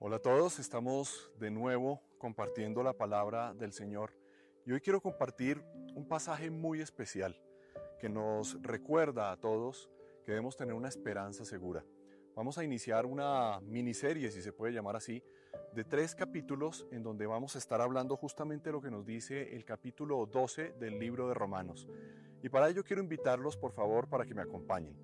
Hola a todos, estamos de nuevo compartiendo la palabra del Señor y hoy quiero compartir un pasaje muy especial que nos recuerda a todos que debemos tener una esperanza segura. Vamos a iniciar una miniserie, si se puede llamar así, de tres capítulos en donde vamos a estar hablando justamente lo que nos dice el capítulo 12 del libro de Romanos. Y para ello quiero invitarlos, por favor, para que me acompañen.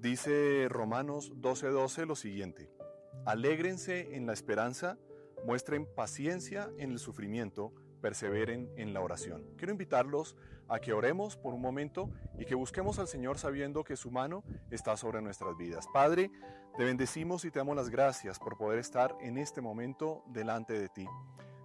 Dice Romanos 12:12 12 lo siguiente. Alégrense en la esperanza, muestren paciencia en el sufrimiento, perseveren en la oración. Quiero invitarlos a que oremos por un momento y que busquemos al Señor sabiendo que su mano está sobre nuestras vidas. Padre, te bendecimos y te damos las gracias por poder estar en este momento delante de ti.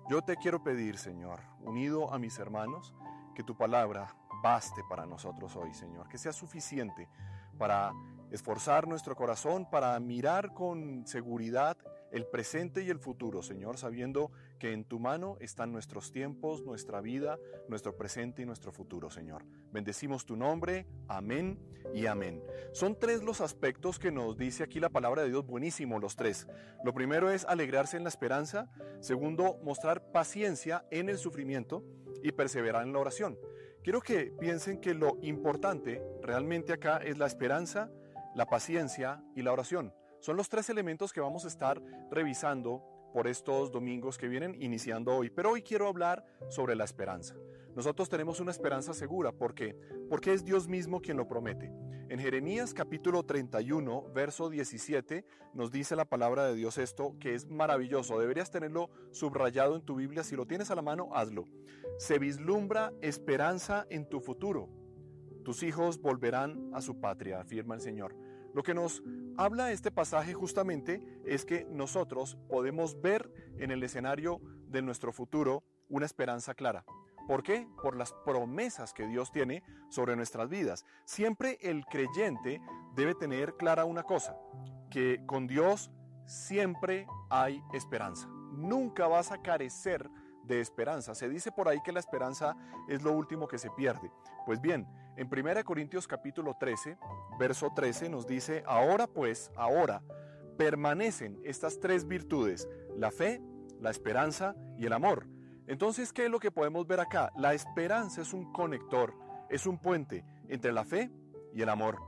Yo te quiero pedir, Señor, unido a mis hermanos, que tu palabra baste para nosotros hoy, Señor, que sea suficiente para esforzar nuestro corazón para mirar con seguridad el presente y el futuro, Señor, sabiendo que en tu mano están nuestros tiempos, nuestra vida, nuestro presente y nuestro futuro, Señor. Bendecimos tu nombre, amén y amén. Son tres los aspectos que nos dice aquí la palabra de Dios, buenísimo los tres. Lo primero es alegrarse en la esperanza, segundo, mostrar paciencia en el sufrimiento y perseverar en la oración. Quiero que piensen que lo importante realmente acá es la esperanza, la paciencia y la oración. Son los tres elementos que vamos a estar revisando por estos domingos que vienen iniciando hoy. Pero hoy quiero hablar sobre la esperanza. Nosotros tenemos una esperanza segura. ¿Por qué? Porque es Dios mismo quien lo promete. En Jeremías capítulo 31, verso 17, nos dice la palabra de Dios esto, que es maravilloso. Deberías tenerlo subrayado en tu Biblia. Si lo tienes a la mano, hazlo. Se vislumbra esperanza en tu futuro. Tus hijos volverán a su patria, afirma el Señor. Lo que nos habla este pasaje justamente es que nosotros podemos ver en el escenario de nuestro futuro una esperanza clara. ¿Por qué? Por las promesas que Dios tiene sobre nuestras vidas. Siempre el creyente debe tener clara una cosa, que con Dios siempre hay esperanza. Nunca vas a carecer de esperanza. Se dice por ahí que la esperanza es lo último que se pierde. Pues bien, en 1 Corintios capítulo 13, verso 13 nos dice, ahora pues, ahora permanecen estas tres virtudes, la fe, la esperanza y el amor. Entonces, ¿qué es lo que podemos ver acá? La esperanza es un conector, es un puente entre la fe y el amor.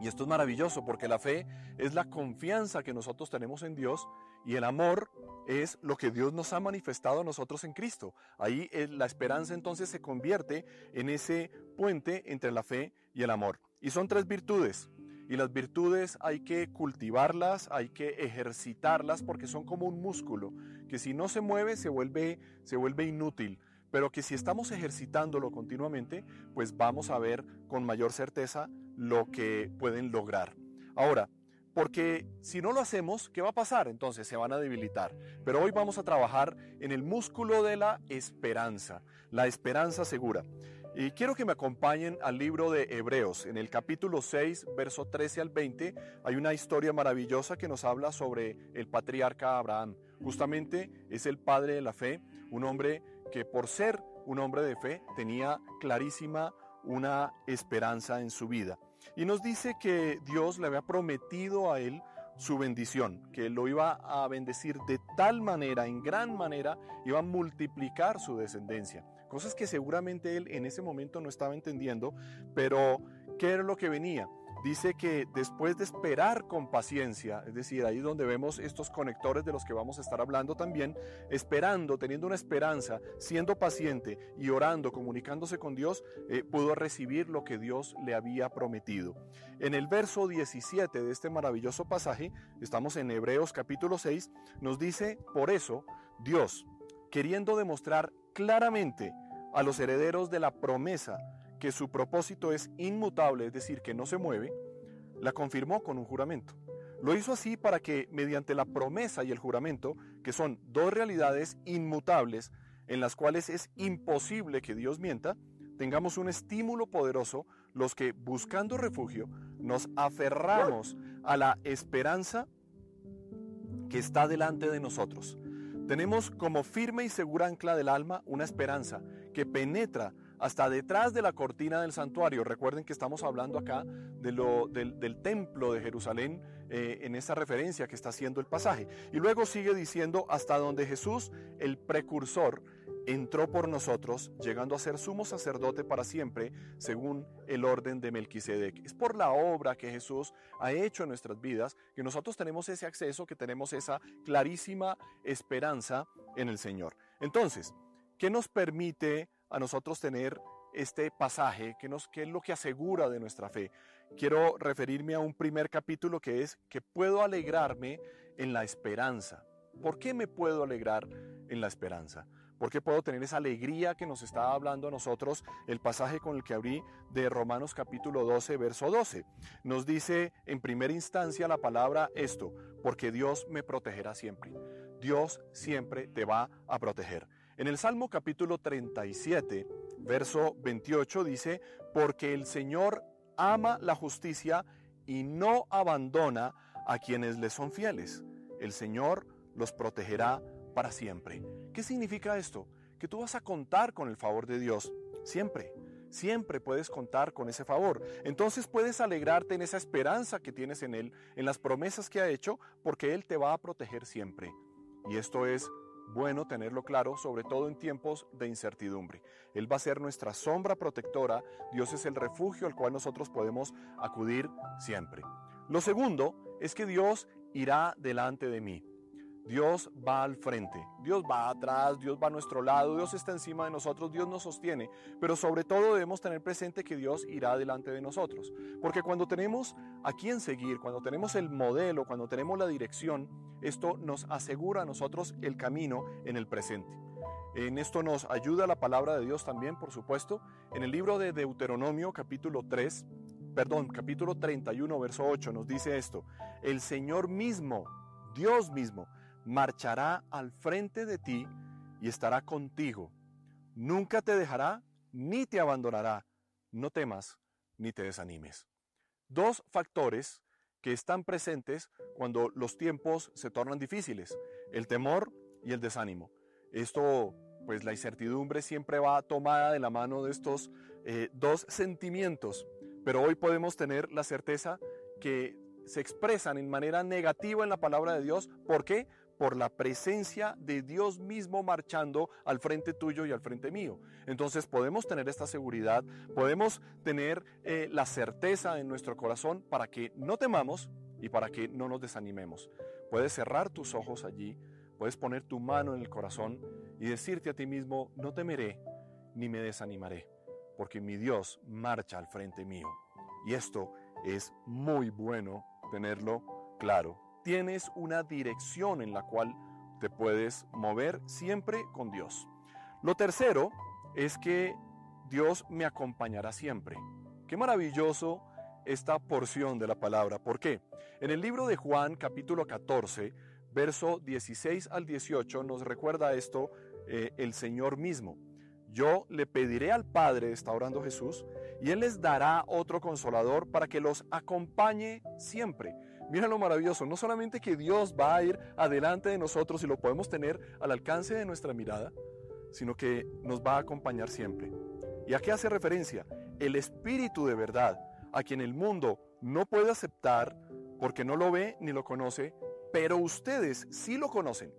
Y esto es maravilloso porque la fe es la confianza que nosotros tenemos en Dios y el amor es lo que Dios nos ha manifestado a nosotros en Cristo. Ahí eh, la esperanza entonces se convierte en ese puente entre la fe y el amor. Y son tres virtudes. Y las virtudes hay que cultivarlas, hay que ejercitarlas porque son como un músculo que si no se mueve se vuelve, se vuelve inútil pero que si estamos ejercitándolo continuamente, pues vamos a ver con mayor certeza lo que pueden lograr. Ahora, porque si no lo hacemos, ¿qué va a pasar? Entonces se van a debilitar. Pero hoy vamos a trabajar en el músculo de la esperanza, la esperanza segura. Y quiero que me acompañen al libro de Hebreos. En el capítulo 6, verso 13 al 20, hay una historia maravillosa que nos habla sobre el patriarca Abraham. Justamente es el padre de la fe, un hombre que por ser un hombre de fe tenía clarísima una esperanza en su vida. Y nos dice que Dios le había prometido a él su bendición, que lo iba a bendecir de tal manera, en gran manera, iba a multiplicar su descendencia. Cosas que seguramente él en ese momento no estaba entendiendo, pero ¿qué era lo que venía? Dice que después de esperar con paciencia, es decir, ahí donde vemos estos conectores de los que vamos a estar hablando también, esperando, teniendo una esperanza, siendo paciente y orando, comunicándose con Dios, eh, pudo recibir lo que Dios le había prometido. En el verso 17 de este maravilloso pasaje, estamos en Hebreos capítulo 6, nos dice, por eso, Dios, queriendo demostrar claramente a los herederos de la promesa, que su propósito es inmutable, es decir, que no se mueve, la confirmó con un juramento. Lo hizo así para que, mediante la promesa y el juramento, que son dos realidades inmutables en las cuales es imposible que Dios mienta, tengamos un estímulo poderoso los que, buscando refugio, nos aferramos a la esperanza que está delante de nosotros. Tenemos como firme y segura ancla del alma una esperanza que penetra hasta detrás de la cortina del santuario. Recuerden que estamos hablando acá de lo, del, templo de Jerusalén eh, en esta referencia que está haciendo el pasaje. Y luego sigue diciendo hasta donde Jesús, el precursor, entró por nosotros, llegando a ser sumo sacerdote para siempre, según el orden de Melquisedec. Es por la obra que Jesús ha hecho en nuestras vidas que nosotros tenemos ese acceso, que tenemos esa clarísima esperanza en el Señor. Entonces, ¿qué nos permite a nosotros tener este pasaje? ¿Qué, nos, qué es lo que asegura de nuestra fe? Quiero referirme a un primer capítulo que es que puedo alegrarme en la esperanza. ¿Por qué me puedo alegrar en la esperanza? ¿Por qué puedo tener esa alegría que nos está hablando a nosotros el pasaje con el que abrí de Romanos capítulo 12, verso 12? Nos dice en primera instancia la palabra esto, porque Dios me protegerá siempre. Dios siempre te va a proteger. En el Salmo capítulo 37, verso 28 dice, porque el Señor ama la justicia y no abandona a quienes le son fieles. El Señor los protegerá para siempre. ¿Qué significa esto? Que tú vas a contar con el favor de Dios siempre. Siempre puedes contar con ese favor. Entonces puedes alegrarte en esa esperanza que tienes en Él, en las promesas que ha hecho, porque Él te va a proteger siempre. Y esto es bueno tenerlo claro, sobre todo en tiempos de incertidumbre. Él va a ser nuestra sombra protectora, Dios es el refugio al cual nosotros podemos acudir siempre. Lo segundo es que Dios irá delante de mí. Dios va al frente, Dios va atrás, Dios va a nuestro lado, Dios está encima de nosotros, Dios nos sostiene, pero sobre todo debemos tener presente que Dios irá delante de nosotros, porque cuando tenemos a quién seguir, cuando tenemos el modelo, cuando tenemos la dirección, esto nos asegura a nosotros el camino en el presente. En esto nos ayuda la palabra de Dios también, por supuesto, en el libro de Deuteronomio capítulo 3, perdón, capítulo 31, verso 8 nos dice esto, el Señor mismo, Dios mismo, marchará al frente de ti y estará contigo. Nunca te dejará ni te abandonará. No temas ni te desanimes. Dos factores que están presentes cuando los tiempos se tornan difíciles, el temor y el desánimo. Esto, pues la incertidumbre siempre va tomada de la mano de estos eh, dos sentimientos, pero hoy podemos tener la certeza que se expresan en manera negativa en la palabra de Dios. ¿Por qué? Por la presencia de Dios mismo marchando al frente tuyo y al frente mío. Entonces podemos tener esta seguridad, podemos tener eh, la certeza en nuestro corazón para que no temamos y para que no nos desanimemos. Puedes cerrar tus ojos allí, puedes poner tu mano en el corazón y decirte a ti mismo, no temeré ni me desanimaré, porque mi Dios marcha al frente mío. Y esto es muy bueno tenerlo claro tienes una dirección en la cual te puedes mover siempre con Dios. Lo tercero es que Dios me acompañará siempre. Qué maravilloso esta porción de la palabra. ¿Por qué? En el libro de Juan capítulo 14, verso 16 al 18 nos recuerda esto eh, el Señor mismo. Yo le pediré al Padre, está orando Jesús, y Él les dará otro consolador para que los acompañe siempre Mira lo maravilloso, no solamente que Dios va a ir adelante de nosotros y lo podemos tener al alcance de nuestra mirada, sino que nos va a acompañar siempre. ¿Y a qué hace referencia? El Espíritu de verdad, a quien el mundo no puede aceptar porque no lo ve ni lo conoce, pero ustedes sí lo conocen,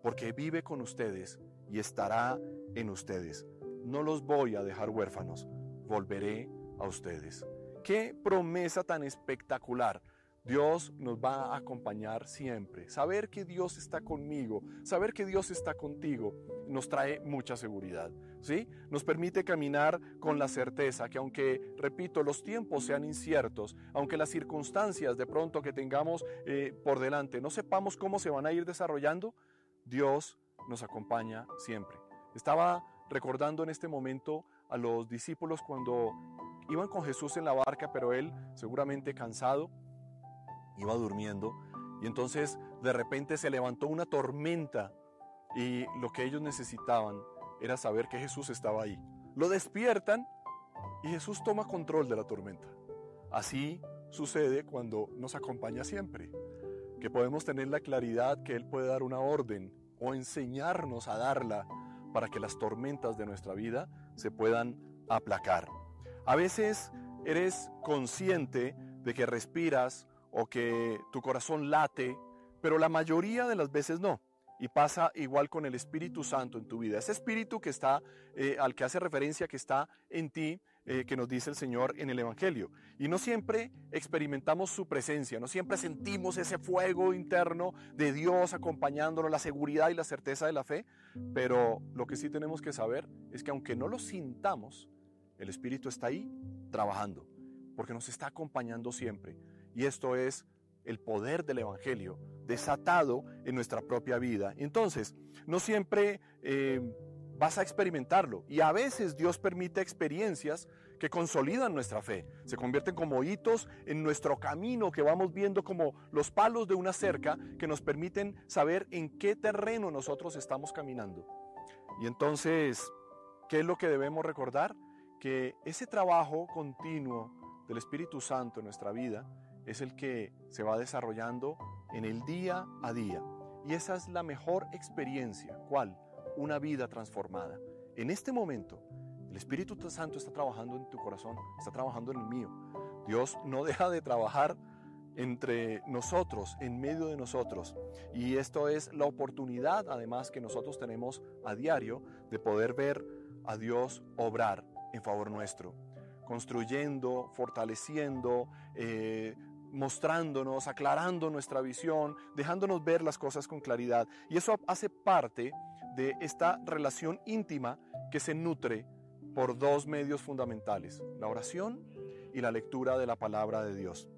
porque vive con ustedes y estará en ustedes. No los voy a dejar huérfanos, volveré a ustedes. Qué promesa tan espectacular Dios nos va a acompañar siempre. Saber que Dios está conmigo, saber que Dios está contigo, nos trae mucha seguridad. ¿sí? Nos permite caminar con la certeza que aunque, repito, los tiempos sean inciertos, aunque las circunstancias de pronto que tengamos eh, por delante no sepamos cómo se van a ir desarrollando, Dios nos acompaña siempre. Estaba recordando en este momento a los discípulos cuando iban con Jesús en la barca, pero él seguramente cansado, iba durmiendo y entonces de repente se levantó una tormenta y lo que ellos necesitaban era saber que Jesús estaba ahí. Lo despiertan y Jesús toma control de la tormenta. Así sucede cuando nos acompaña siempre, que podemos tener la claridad que Él puede dar una orden o enseñarnos a darla para que las tormentas de nuestra vida se puedan aplacar. A veces eres consciente de que respiras o que tu corazón late, pero la mayoría de las veces no. Y pasa igual con el Espíritu Santo en tu vida. Ese Espíritu que está, eh, al que hace referencia, que está en ti, eh, que nos dice el Señor en el Evangelio. Y no siempre experimentamos su presencia, no siempre sentimos ese fuego interno de Dios acompañándonos, la seguridad y la certeza de la fe, pero lo que sí tenemos que saber es que aunque no lo sintamos, el Espíritu está ahí trabajando, porque nos está acompañando siempre. Y esto es el poder del Evangelio desatado en nuestra propia vida. Entonces, no siempre... Eh, vas a experimentarlo. Y a veces Dios permite experiencias que consolidan nuestra fe, se convierten como hitos en nuestro camino que vamos viendo como los palos de una cerca que nos permiten saber en qué terreno nosotros estamos caminando. Y entonces, ¿qué es lo que debemos recordar? Que ese trabajo continuo del Espíritu Santo en nuestra vida es el que se va desarrollando en el día a día. Y esa es la mejor experiencia. ¿Cuál? una vida transformada. En este momento, el Espíritu Santo está trabajando en tu corazón, está trabajando en el mío. Dios no deja de trabajar entre nosotros, en medio de nosotros. Y esto es la oportunidad, además, que nosotros tenemos a diario de poder ver a Dios obrar en favor nuestro, construyendo, fortaleciendo, eh, mostrándonos, aclarando nuestra visión, dejándonos ver las cosas con claridad. Y eso hace parte de esta relación íntima que se nutre por dos medios fundamentales, la oración y la lectura de la palabra de Dios.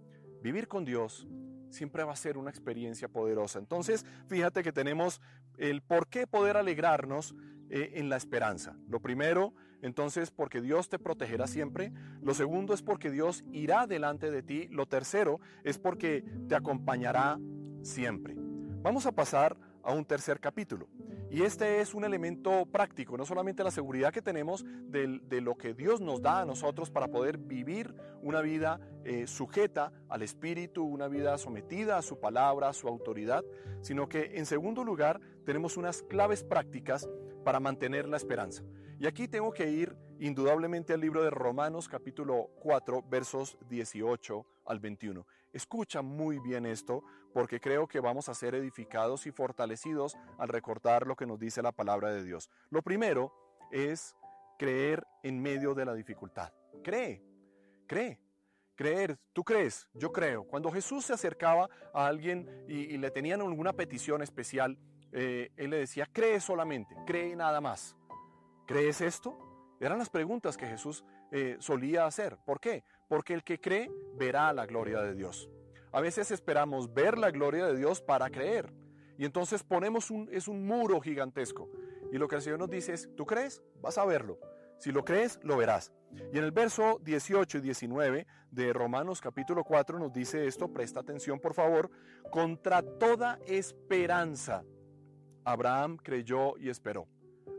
Vivir con Dios siempre va a ser una experiencia poderosa. Entonces, fíjate que tenemos el por qué poder alegrarnos eh, en la esperanza. Lo primero, entonces, porque Dios te protegerá siempre. Lo segundo es porque Dios irá delante de ti. Lo tercero es porque te acompañará siempre. Vamos a pasar a un tercer capítulo. Y este es un elemento práctico, no solamente la seguridad que tenemos de, lo que Dios nos da a nosotros para poder vivir una vida eh, sujeta al Espíritu, una vida sometida a su palabra, a su autoridad, sino que en segundo lugar tenemos unas claves prácticas para mantener la esperanza. Y aquí tengo que ir indudablemente al libro de Romanos capítulo 4 versos 18 al 21. Escucha muy bien esto porque creo que vamos a ser edificados y fortalecidos al recordar lo que nos dice la palabra de Dios. Lo primero es creer en medio de la dificultad. Cree, cree. Creer, tú crees, yo creo. Cuando Jesús se acercaba a alguien y, le tenían alguna petición especial, eh, él le decía, cree solamente, cree nada más. ¿Crees esto? Eran las preguntas que Jesús eh, solía hacer. ¿Por qué? porque el que cree verá la gloria de Dios. A veces esperamos ver la gloria de Dios para creer. Y entonces ponemos un, es un muro gigantesco. Y lo que el Señor nos dice es, ¿tú crees? Vas a verlo. Si lo crees, lo verás. Y en el verso 18 y 19 de Romanos capítulo 4 nos dice esto, presta atención por favor, contra toda esperanza, Abraham creyó y esperó.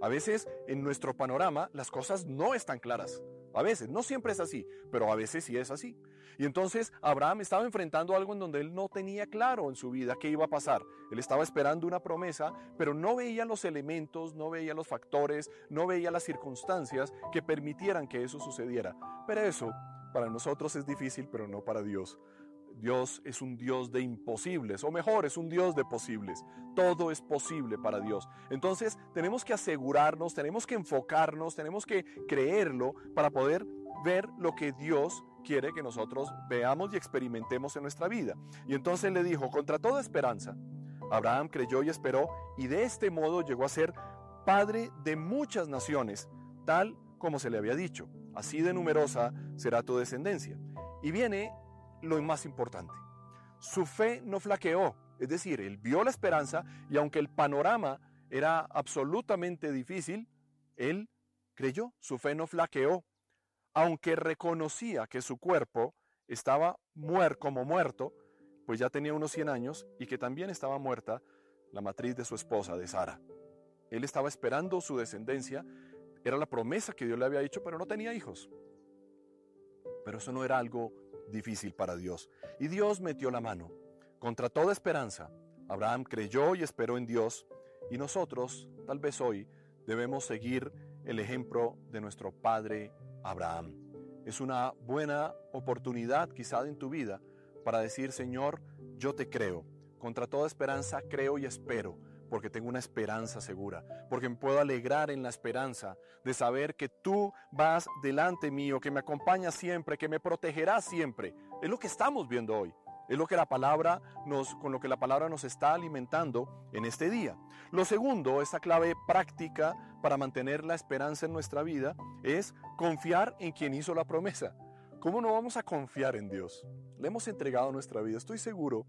A veces en nuestro panorama las cosas no están claras. A veces, no siempre es así, pero a veces sí es así. Y entonces Abraham estaba enfrentando algo en donde él no tenía claro en su vida qué iba a pasar. Él estaba esperando una promesa, pero no veía los elementos, no veía los factores, no veía las circunstancias que permitieran que eso sucediera. Pero eso para nosotros es difícil, pero no para Dios. Dios es un Dios de imposibles, o mejor, es un Dios de posibles. Todo es posible para Dios. Entonces tenemos que asegurarnos, tenemos que enfocarnos, tenemos que creerlo para poder ver lo que Dios quiere que nosotros veamos y experimentemos en nuestra vida. Y entonces le dijo, contra toda esperanza, Abraham creyó y esperó, y de este modo llegó a ser padre de muchas naciones, tal como se le había dicho. Así de numerosa será tu descendencia. Y viene lo más importante. Su fe no flaqueó, es decir, él vio la esperanza y aunque el panorama era absolutamente difícil, él creyó, su fe no flaqueó, aunque reconocía que su cuerpo estaba muerto como muerto, pues ya tenía unos 100 años y que también estaba muerta la matriz de su esposa, de Sara. Él estaba esperando su descendencia, era la promesa que Dios le había dicho, pero no tenía hijos. Pero eso no era algo difícil para Dios. Y Dios metió la mano. Contra toda esperanza, Abraham creyó y esperó en Dios, y nosotros, tal vez hoy, debemos seguir el ejemplo de nuestro padre Abraham. Es una buena oportunidad quizá en tu vida para decir, Señor, yo te creo. Contra toda esperanza creo y espero, porque tengo una esperanza segura, porque me puedo alegrar en la esperanza de saber que tú vas delante mío, que me acompañas siempre, que me protegerás siempre. Es lo que estamos viendo hoy. Es lo que la palabra nos, con lo que la palabra nos está alimentando en este día. Lo segundo, esta clave práctica para mantener la esperanza en nuestra vida es confiar en quien hizo la promesa. ¿Cómo no vamos a confiar en Dios? Le hemos entregado nuestra vida. Estoy seguro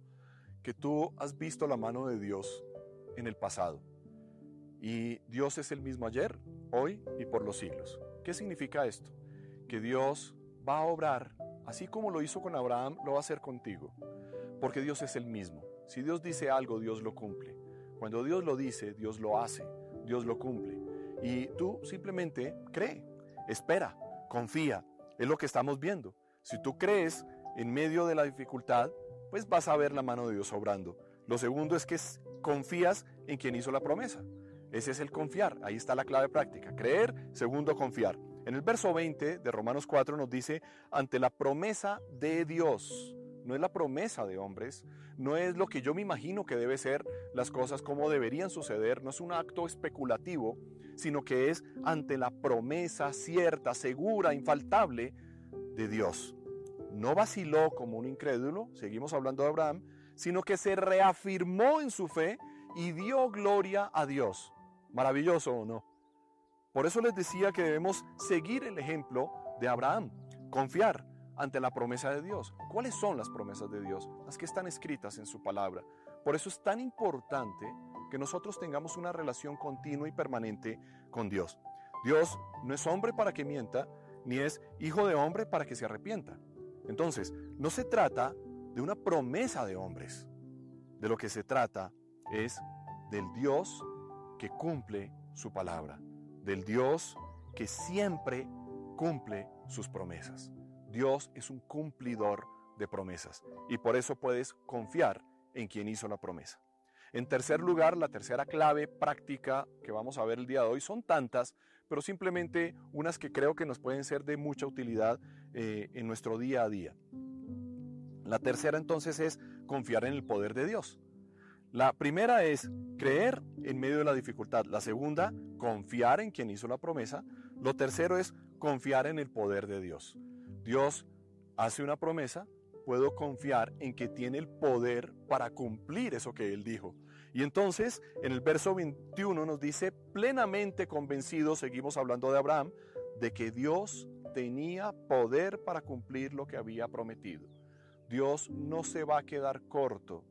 que tú has visto la mano de Dios en el pasado. Y Dios es el mismo ayer, hoy y por los siglos. ¿Qué significa esto? Que Dios va a obrar Así como lo hizo con Abraham, lo va a hacer contigo. Porque Dios es el mismo. Si Dios dice algo, Dios lo cumple. Cuando Dios lo dice, Dios lo hace. Dios lo cumple. Y tú simplemente cree, espera, confía. Es lo que estamos viendo. Si tú crees en medio de la dificultad, pues vas a ver la mano de Dios obrando. Lo segundo es que confías en quien hizo la promesa. Ese es el confiar. Ahí está la clave práctica. Creer, segundo, confiar. En el verso 20 de Romanos 4 nos dice, ante la promesa de Dios, no es la promesa de hombres, no es lo que yo me imagino que debe ser las cosas como deberían suceder, no es un acto especulativo, sino que es ante la promesa cierta, segura, infaltable de Dios. No vaciló como un incrédulo, seguimos hablando de Abraham, sino que se reafirmó en su fe y dio gloria a Dios. Maravilloso o no. Por eso les decía que debemos seguir el ejemplo de Abraham, confiar ante la promesa de Dios. ¿Cuáles son las promesas de Dios? Las que están escritas en su palabra. Por eso es tan importante que nosotros tengamos una relación continua y permanente con Dios. Dios no es hombre para que mienta, ni es hijo de hombre para que se arrepienta. Entonces, no se trata de una promesa de hombres. De lo que se trata es del Dios que cumple su palabra del Dios que siempre cumple sus promesas. Dios es un cumplidor de promesas y por eso puedes confiar en quien hizo la promesa. En tercer lugar, la tercera clave práctica que vamos a ver el día de hoy son tantas, pero simplemente unas que creo que nos pueden ser de mucha utilidad eh, en nuestro día a día. La tercera entonces es confiar en el poder de Dios. La primera es creer en medio de la dificultad. La segunda, confiar en quien hizo la promesa. Lo tercero es confiar en el poder de Dios. Dios hace una promesa, puedo confiar en que tiene el poder para cumplir eso que Él dijo. Y entonces, en el verso 21 nos dice, plenamente convencido, seguimos hablando de Abraham, de que Dios tenía poder para cumplir lo que había prometido. Dios no se va a quedar corto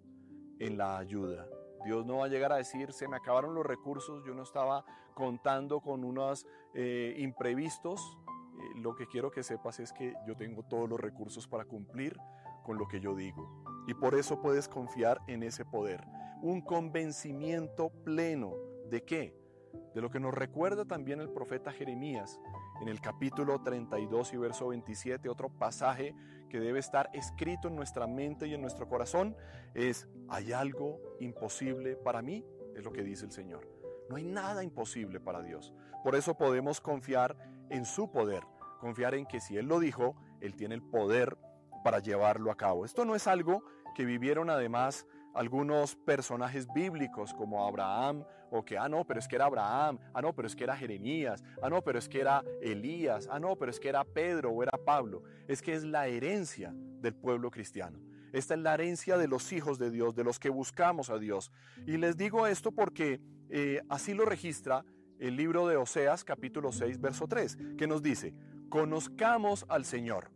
en la ayuda. Dios no va a llegar a decir, se me acabaron los recursos, yo no estaba contando con unos eh, imprevistos. Eh, lo que quiero que sepas es que yo tengo todos los recursos para cumplir con lo que yo digo. Y por eso puedes confiar en ese poder. Un convencimiento pleno de qué? De lo que nos recuerda también el profeta Jeremías en el capítulo 32 y verso 27, otro pasaje que debe estar escrito en nuestra mente y en nuestro corazón, es, ¿hay algo imposible para mí? Es lo que dice el Señor. No hay nada imposible para Dios. Por eso podemos confiar en su poder, confiar en que si Él lo dijo, Él tiene el poder para llevarlo a cabo. Esto no es algo que vivieron además algunos personajes bíblicos como Abraham, o que, ah, no, pero es que era Abraham, ah, no, pero es que era Jeremías, ah, no, pero es que era Elías, ah, no, pero es que era Pedro o era Pablo. Es que es la herencia del pueblo cristiano. Esta es la herencia de los hijos de Dios, de los que buscamos a Dios. Y les digo esto porque eh, así lo registra el libro de Oseas capítulo 6, verso 3, que nos dice, conozcamos al Señor,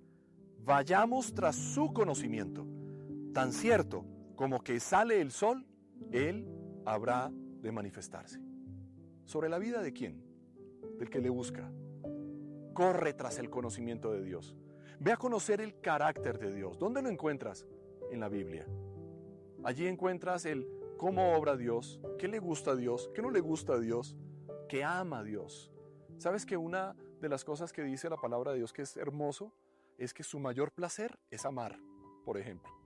vayamos tras su conocimiento. Tan cierto como que sale el sol, Él habrá de manifestarse. ¿Sobre la vida de quién? Del que le busca. Corre tras el conocimiento de Dios. Ve a conocer el carácter de Dios. ¿Dónde lo encuentras? En la Biblia. Allí encuentras el cómo obra Dios, qué le gusta a Dios, qué no le gusta a Dios, qué ama a Dios. ¿Sabes que una de las cosas que dice la palabra de Dios que es hermoso es que su mayor placer es amar, por ejemplo?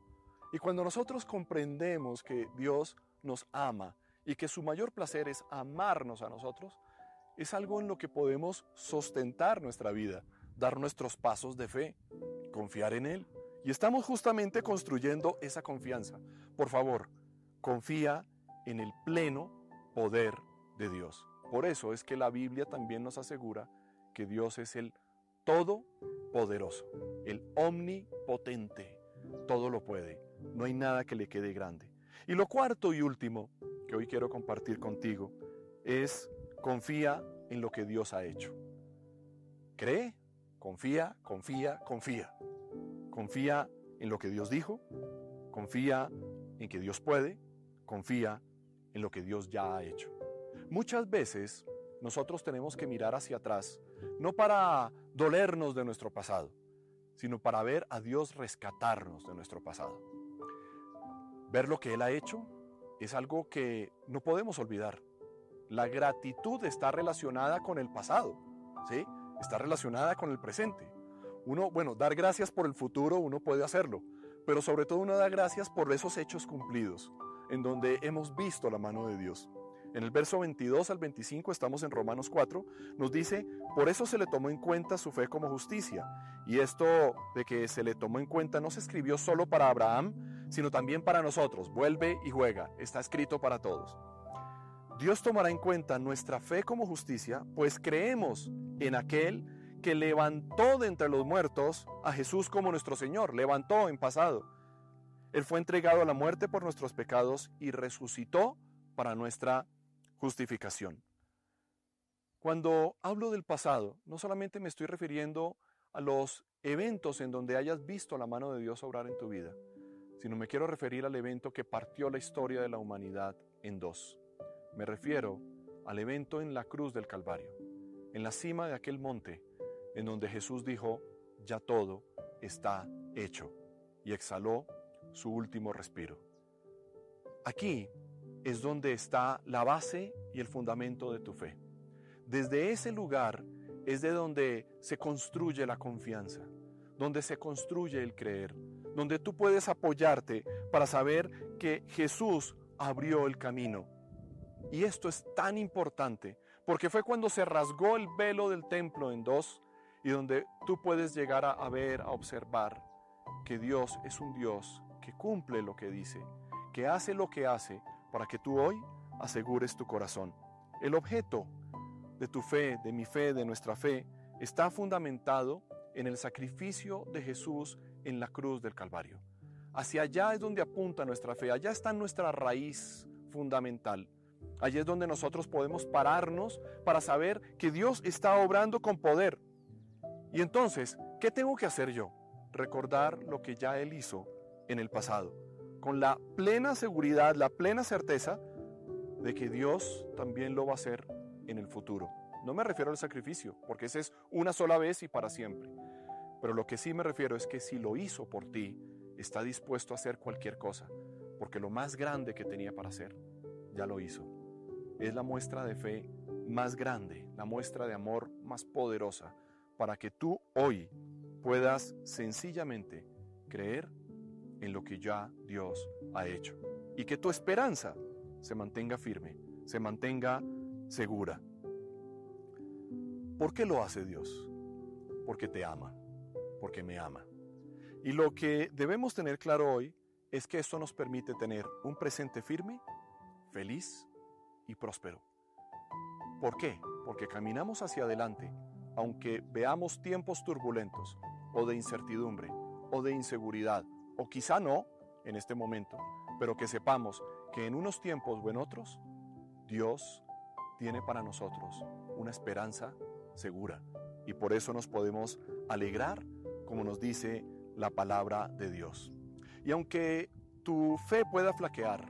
Y cuando nosotros comprendemos que Dios nos ama y que su mayor placer es amarnos a nosotros, es algo en lo que podemos sostentar nuestra vida, dar nuestros pasos de fe, confiar en Él Y estamos justamente construyendo esa confianza. Por favor, confía en el pleno poder de Dios. Por eso es que la Biblia también nos asegura que Dios es el todopoderoso, el omnipotente, todo lo puede, no hay nada que le quede grande. Y lo cuarto y último que hoy quiero compartir contigo es confía en lo que Dios ha hecho. Cree, confía, confía, confía. Confía en lo que Dios dijo, confía en que Dios puede, confía en lo que Dios ya ha hecho. Muchas veces nosotros tenemos que mirar hacia atrás, no para dolernos de nuestro pasado, sino para ver a Dios rescatarnos de nuestro pasado. Ver lo que Él ha hecho es algo que no podemos olvidar. La gratitud está relacionada con el pasado, ¿sí? Está relacionada con el presente. Uno, bueno, dar gracias por el futuro, uno puede hacerlo, pero sobre todo uno da gracias por esos hechos cumplidos, en donde hemos visto la mano de Dios. En el verso 22 al 25 estamos en Romanos 4, nos dice, por eso se le tomó en cuenta su fe como justicia. Y esto de que se le tomó en cuenta no se escribió solo para Abraham, sino también para nosotros. Vuelve y juega, está escrito para todos. Dios tomará en cuenta nuestra fe como justicia, pues creemos en aquel que levantó de entre los muertos a Jesús como nuestro Señor, levantó en pasado. Él fue entregado a la muerte por nuestros pecados y resucitó para nuestra justificación. Cuando hablo del pasado, no solamente me estoy refiriendo a los eventos en donde hayas visto la mano de Dios obrar en tu vida, sino me quiero referir al evento que partió la historia de la humanidad en dos. Me refiero al evento en la cruz del Calvario, en la cima de aquel monte, en donde Jesús dijo, ya todo está hecho, y exhaló su último respiro. Aquí es donde está la base y el fundamento de tu fe. Desde ese lugar es de donde se construye la confianza, donde se construye el creer, donde tú puedes apoyarte para saber que Jesús abrió el camino. Y esto es tan importante porque fue cuando se rasgó el velo del templo en dos y donde tú puedes llegar a, ver, a observar que Dios es un Dios que cumple lo que dice, que hace lo que hace para que tú hoy asegures tu corazón. El objeto de tu fe, de mi fe, de nuestra fe, está fundamentado en el sacrificio de Jesús en la cruz del Calvario. Hacia allá es donde apunta nuestra fe, allá está nuestra raíz fundamental. Allí es donde nosotros podemos pararnos para saber que Dios está obrando con poder. Y entonces, ¿qué tengo que hacer yo? Recordar lo que ya Él hizo en el pasado con la plena seguridad, la plena certeza de que Dios también lo va a hacer en el futuro. No me refiero al sacrificio, porque ese es una sola vez y para siempre. Pero lo que sí me refiero es que si lo hizo por ti, está dispuesto a hacer cualquier cosa, porque lo más grande que tenía para hacer, ya lo hizo. Es la muestra de fe más grande, la muestra de amor más poderosa, para que tú hoy puedas sencillamente creer en lo que ya Dios ha hecho. Y que tu esperanza se mantenga firme, se mantenga segura. ¿Por qué lo hace Dios? Porque te ama, porque me ama. Y lo que debemos tener claro hoy es que esto nos permite tener un presente firme, feliz y próspero. ¿Por qué? Porque caminamos hacia adelante, aunque veamos tiempos turbulentos o de incertidumbre o de inseguridad o quizá no en este momento, pero que sepamos que en unos tiempos o en otros, Dios tiene para nosotros una esperanza segura. Y por eso nos podemos alegrar, como nos dice la palabra de Dios. Y aunque tu fe pueda flaquear,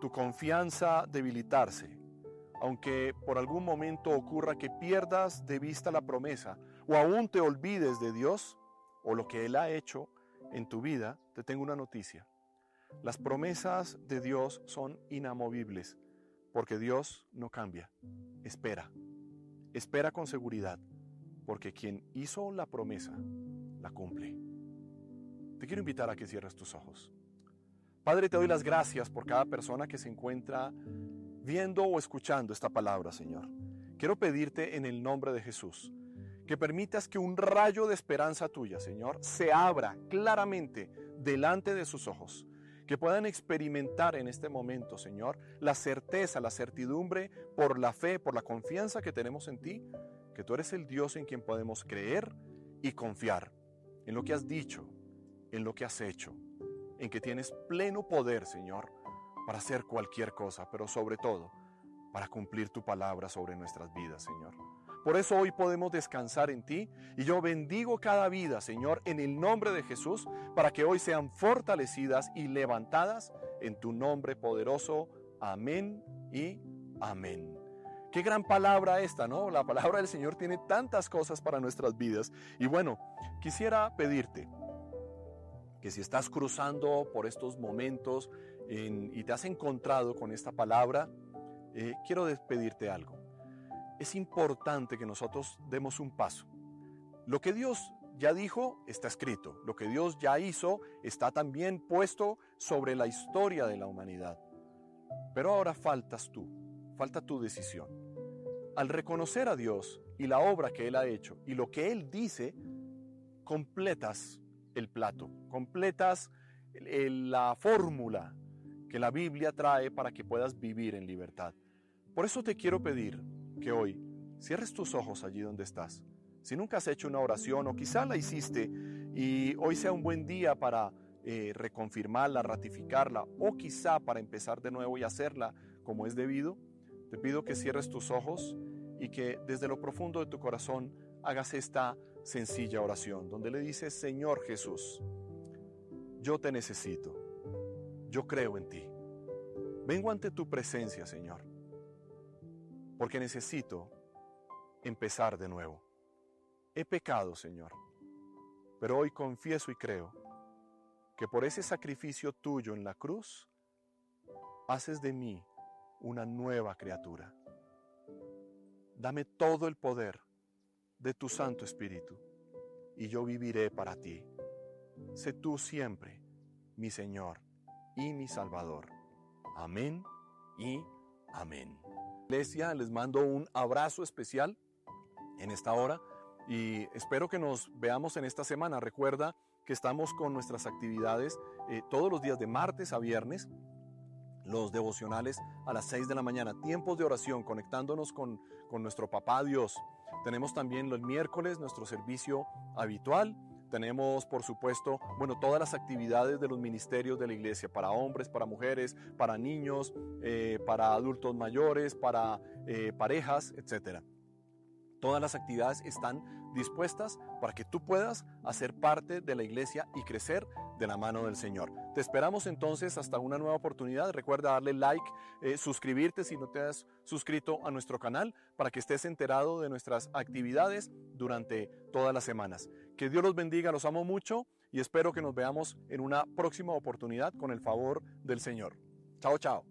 tu confianza debilitarse, aunque por algún momento ocurra que pierdas de vista la promesa o aún te olvides de Dios o lo que Él ha hecho, en tu vida, te tengo una noticia. Las promesas de Dios son inamovibles, porque Dios no cambia. Espera, espera con seguridad, porque quien hizo la promesa, la cumple. Te quiero invitar a que cierres tus ojos. Padre, te doy las gracias por cada persona que se encuentra viendo o escuchando esta palabra, Señor. Quiero pedirte en el nombre de Jesús que permitas que un rayo de esperanza tuya, Señor, se abra claramente delante de sus ojos. Que puedan experimentar en este momento, Señor, la certeza, la certidumbre por la fe, por la confianza que tenemos en ti, que tú eres el Dios en quien podemos creer y confiar en lo que has dicho, en lo que has hecho, en que tienes pleno poder, Señor, para hacer cualquier cosa, pero sobre todo para cumplir tu palabra sobre nuestras vidas, Señor. Por eso hoy podemos descansar en ti y yo bendigo cada vida, Señor, en el nombre de Jesús, para que hoy sean fortalecidas y levantadas en tu nombre poderoso. Amén y amén. Qué gran palabra esta, ¿no? La palabra del Señor tiene tantas cosas para nuestras vidas. Y bueno, quisiera pedirte que si estás cruzando por estos momentos y te has encontrado con esta palabra, eh, quiero despedirte algo es importante que nosotros demos un paso. Lo que Dios ya dijo está escrito, lo que Dios ya hizo está también puesto sobre la historia de la humanidad. Pero ahora faltas tú, falta tu decisión. Al reconocer a Dios y la obra que Él ha hecho y lo que Él dice, completas el plato, completas la fórmula que la Biblia trae para que puedas vivir en libertad. Por eso te quiero pedir que hoy cierres tus ojos allí donde estás. Si nunca has hecho una oración o quizá la hiciste y hoy sea un buen día para eh, reconfirmarla, ratificarla o quizá para empezar de nuevo y hacerla como es debido, te pido que cierres tus ojos y que desde lo profundo de tu corazón hagas esta sencilla oración donde le dices, Señor Jesús, yo te necesito, yo creo en ti. Vengo ante tu presencia, Señor porque necesito empezar de nuevo. He pecado, Señor, pero hoy confieso y creo que por ese sacrificio tuyo en la cruz, haces de mí una nueva criatura. Dame todo el poder de tu Santo Espíritu y yo viviré para ti. Sé tú siempre mi Señor y mi Salvador. Amén y amén. Iglesia, les mando un abrazo especial en esta hora y espero que nos veamos en esta semana. Recuerda que estamos con nuestras actividades eh, todos los días de martes a viernes, los devocionales a las 6 de la mañana, tiempos de oración, conectándonos con, con nuestro papá Dios. Tenemos también los miércoles nuestro servicio habitual tenemos, por supuesto, bueno, todas las actividades de los ministerios de la iglesia, para hombres, para mujeres, para niños, eh, para adultos mayores, para eh, parejas, etc. Todas las actividades están dispuestas para que tú puedas hacer parte de la iglesia y crecer de la mano del Señor. Te esperamos entonces hasta una nueva oportunidad. Recuerda darle like, eh, suscribirte si no te has suscrito a nuestro canal para que estés enterado de nuestras actividades durante todas las semanas. Que Dios los bendiga, los amo mucho y espero que nos veamos en una próxima oportunidad con el favor del Señor. Chao, chao.